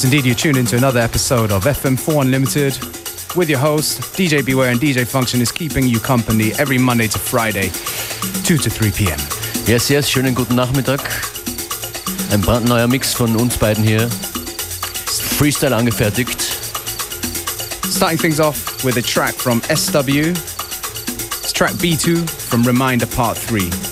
Yes, indeed, you're tuned into another episode of FM4 Unlimited with your host, DJ Beware, and DJ Function is keeping you company every Monday to Friday, 2 to 3 p.m. Yes, yes, schönen guten Nachmittag. Ein brandneuer Mix von uns beiden hier. Freestyle angefertigt. Starting things off with a track from SW. It's track B2 from Reminder Part 3.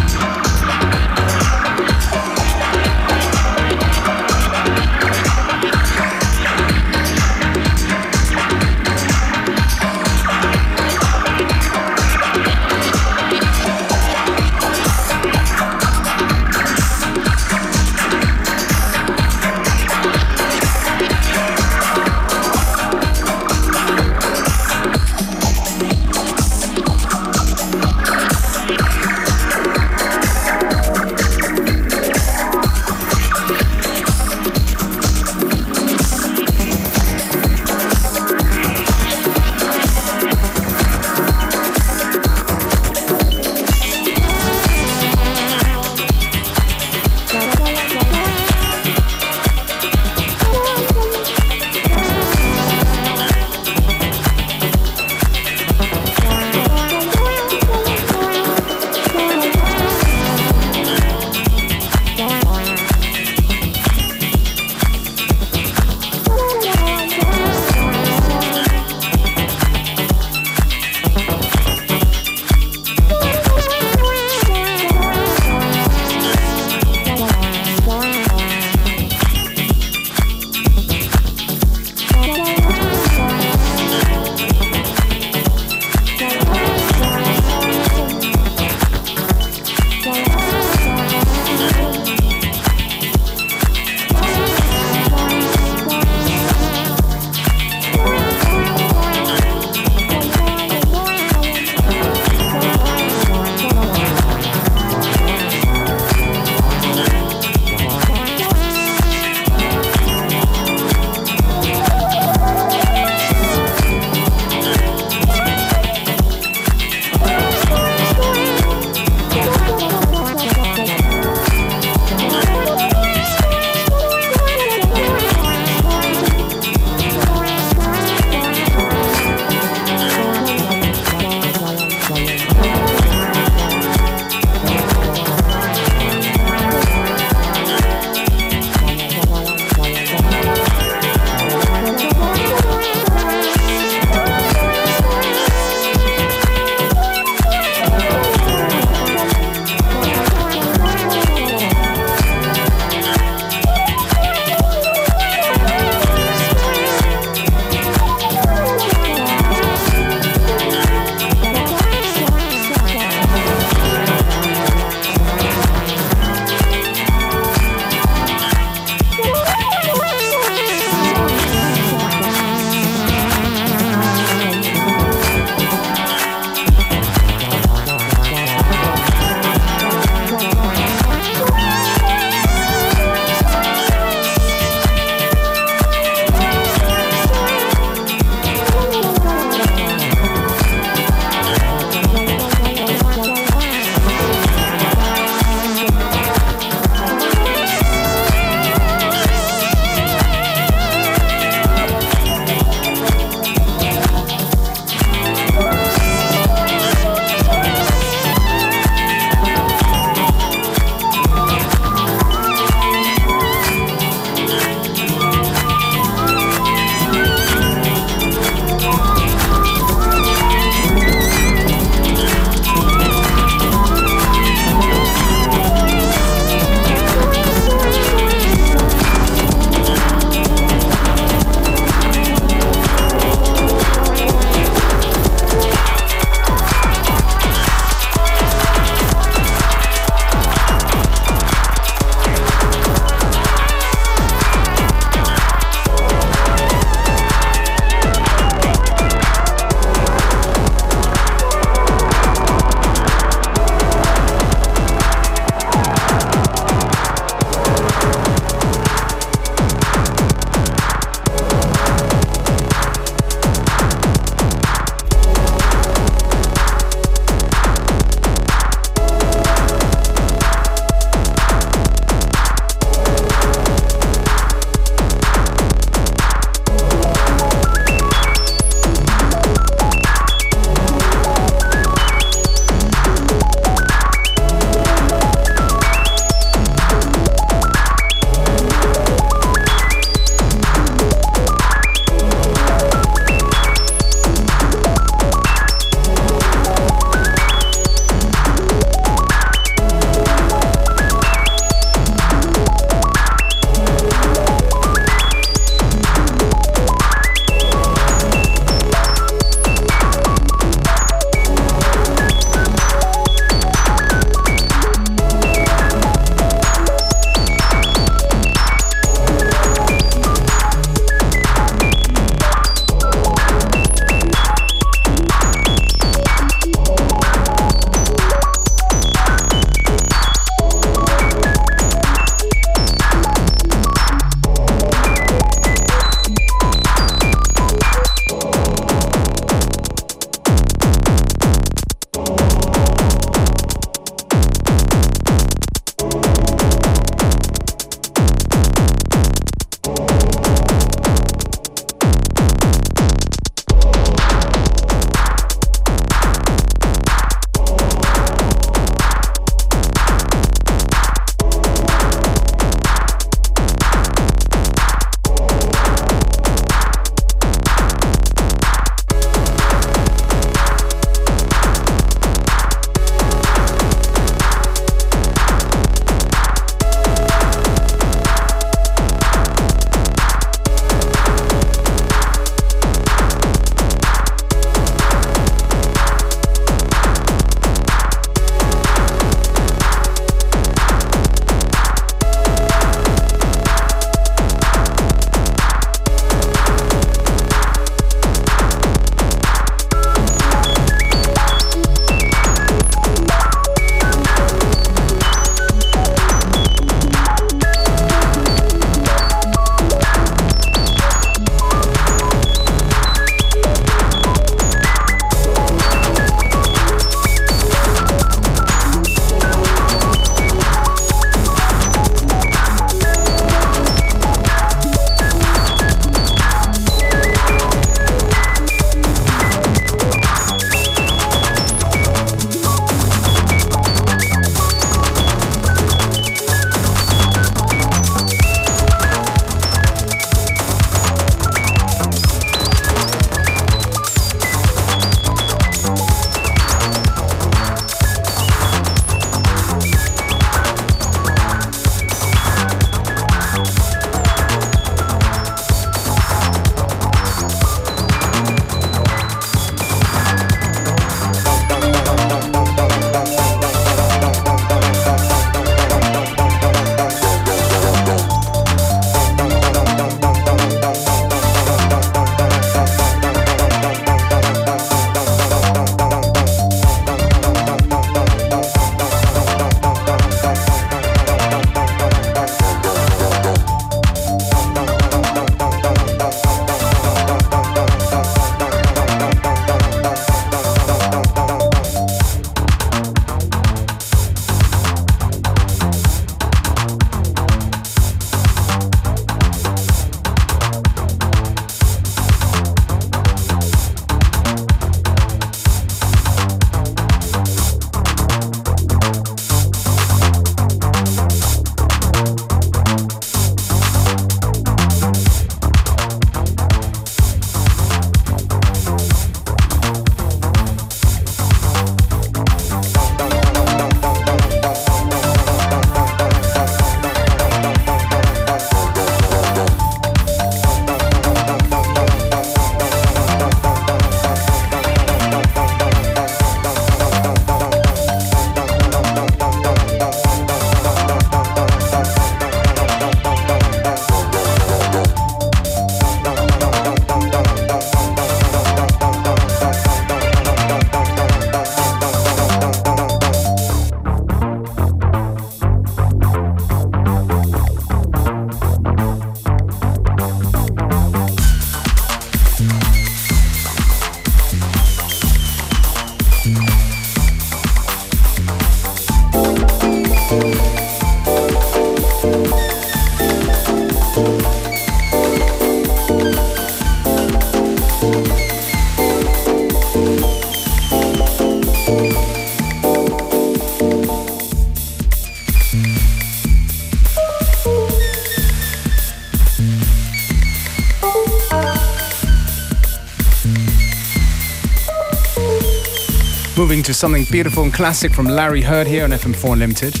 to something beautiful and classic from Larry Heard here on FM4 Unlimited.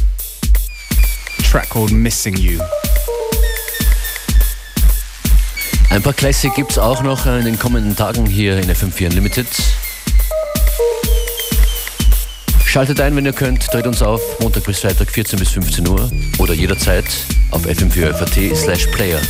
A track called Missing You. Ein paar Classic gibt es auch noch in den kommenden Tagen hier in FM4 Unlimited. Schaltet ein, wenn ihr könnt, dreht uns auf, Montag bis Freitag 14 bis 15 Uhr oder jederzeit auf fm4 slash player.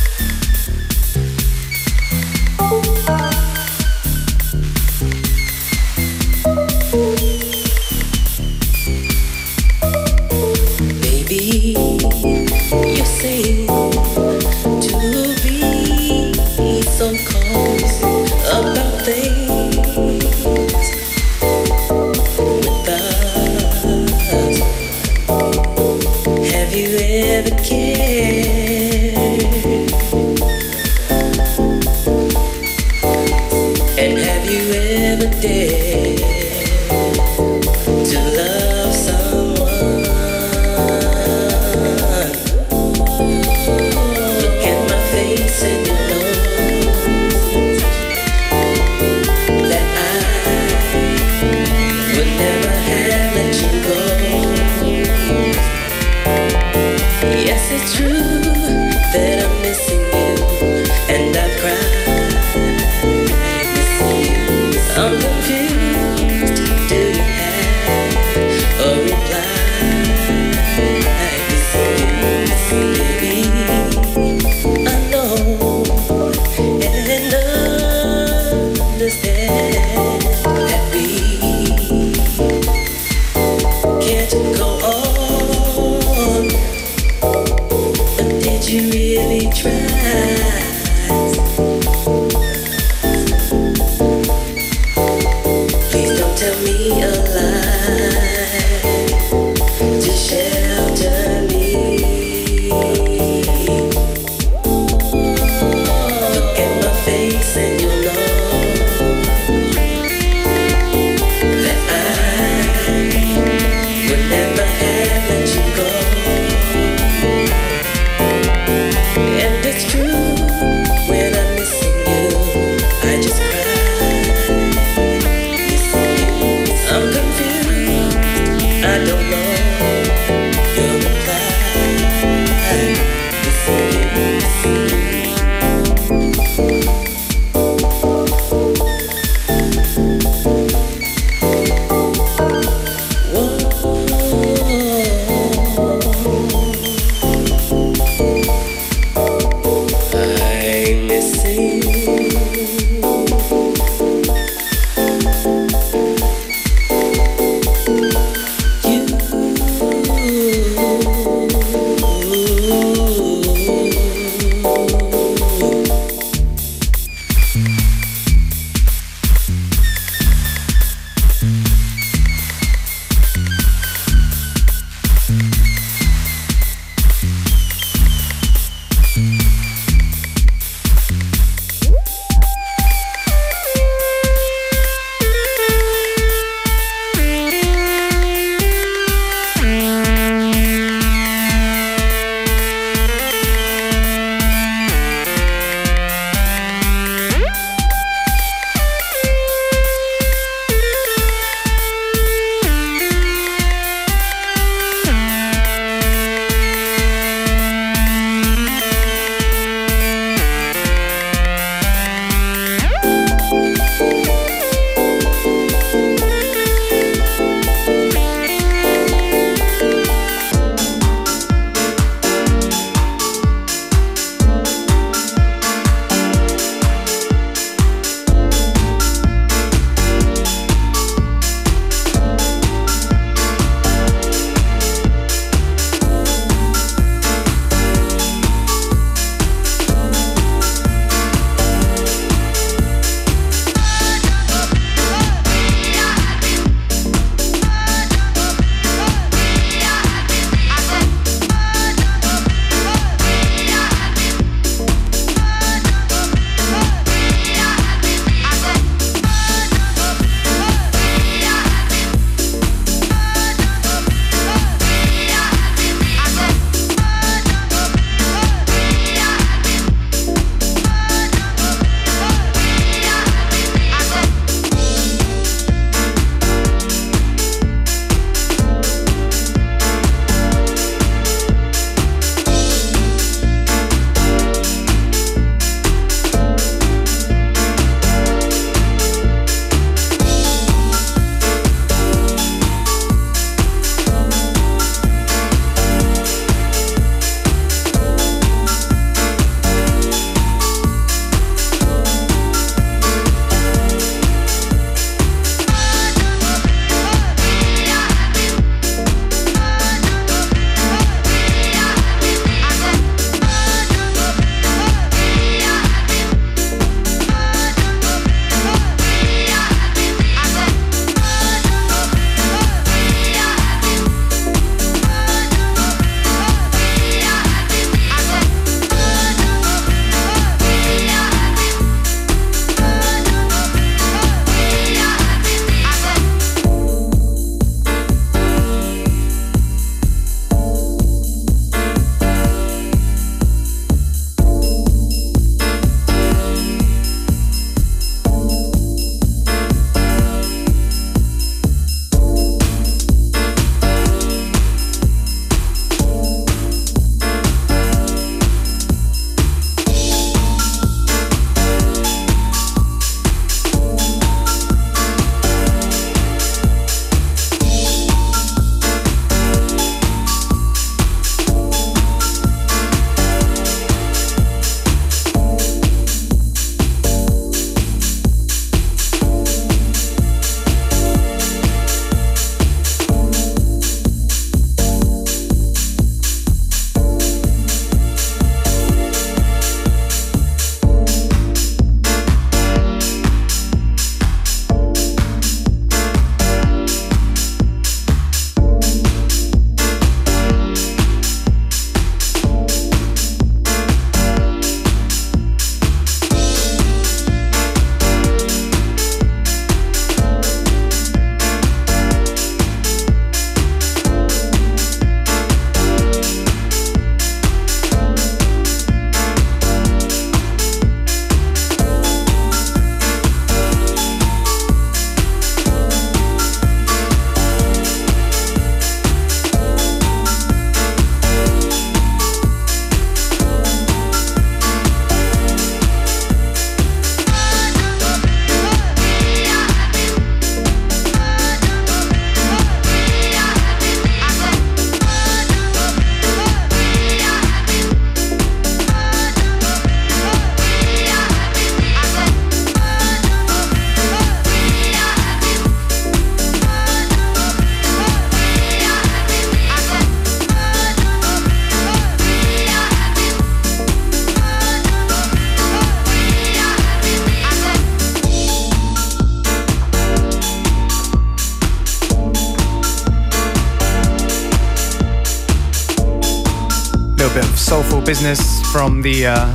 Business from the uh,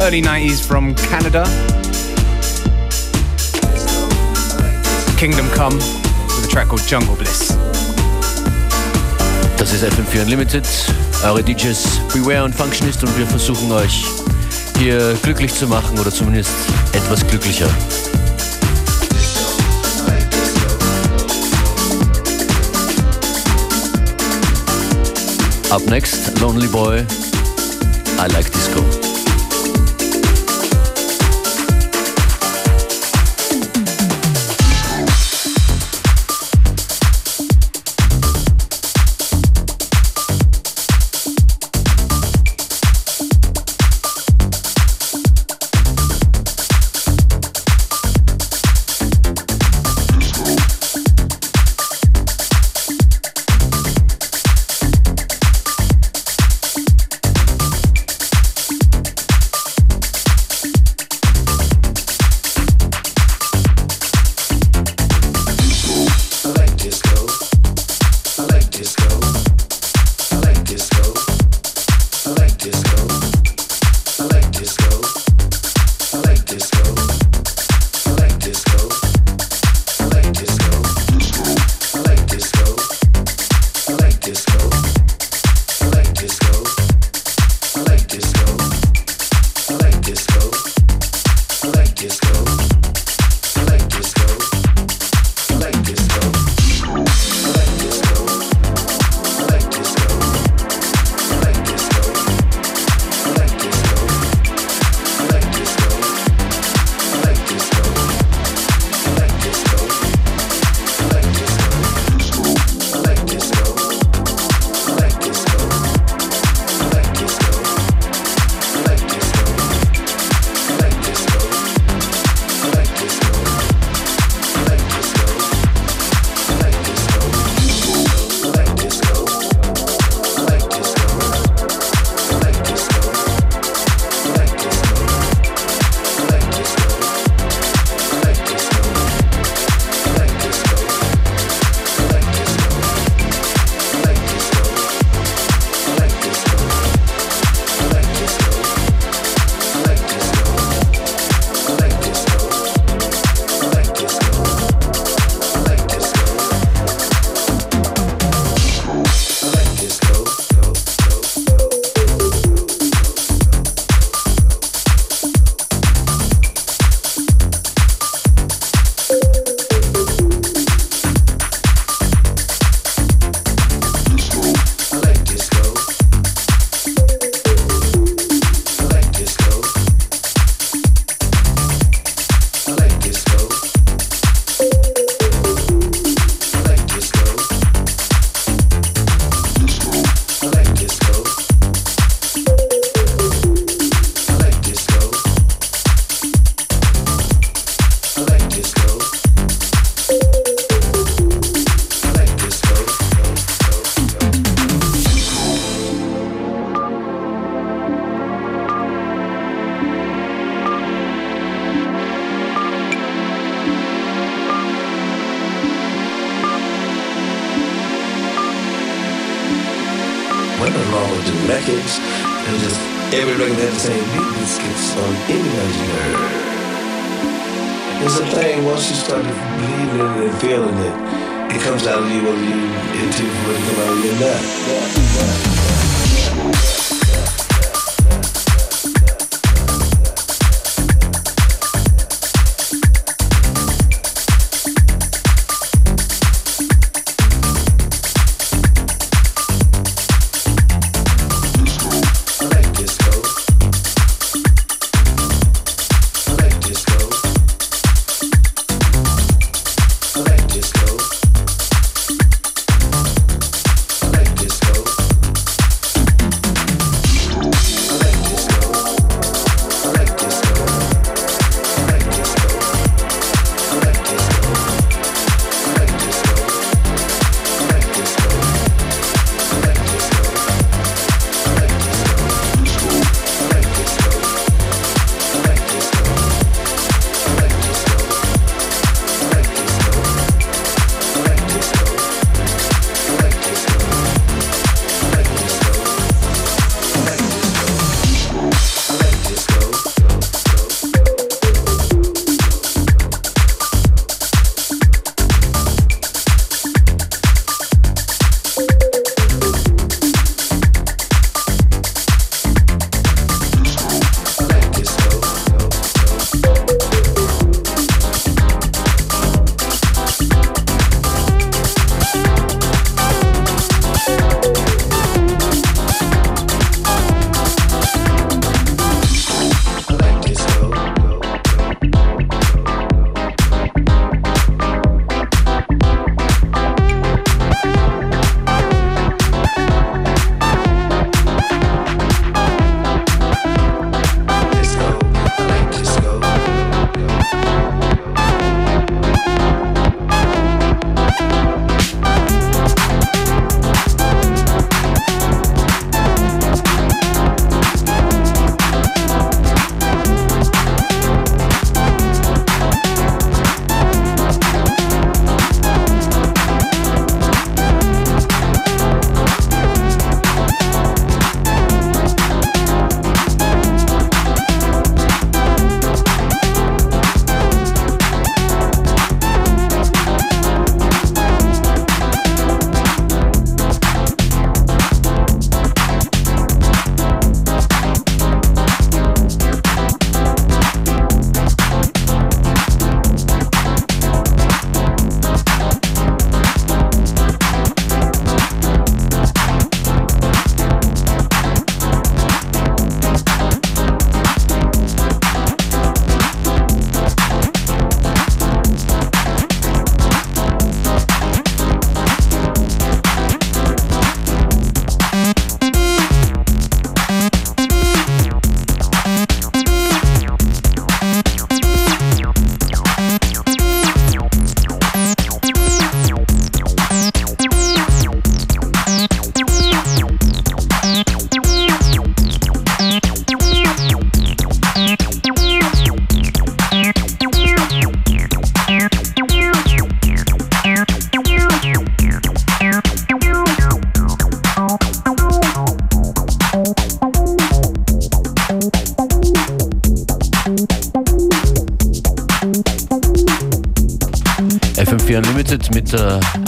early 90s from Canada. Kingdom Come with a track called Jungle Bliss. Das ist FM4 Unlimited, eure DJs Beware und Functionist und wir versuchen euch hier glücklich zu machen oder zumindest etwas glücklicher. Up next, Lonely Boy, I Like Disco.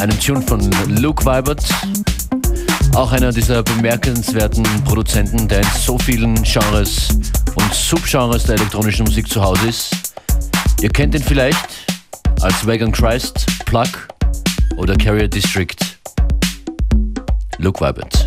Einem Tune von Luke Vibert. Auch einer dieser bemerkenswerten Produzenten, der in so vielen Genres und Subgenres der elektronischen Musik zu Hause ist. Ihr kennt ihn vielleicht als Wagon Christ, Plug oder Carrier District. Luke Vibert.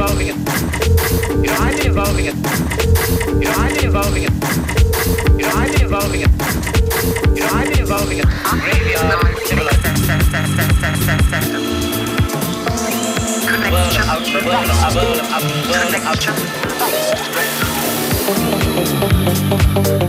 involving it. You know, I've been involving it. You know, I've been involving it. You know, I've been involving it. You know, I've been involving it. Uh,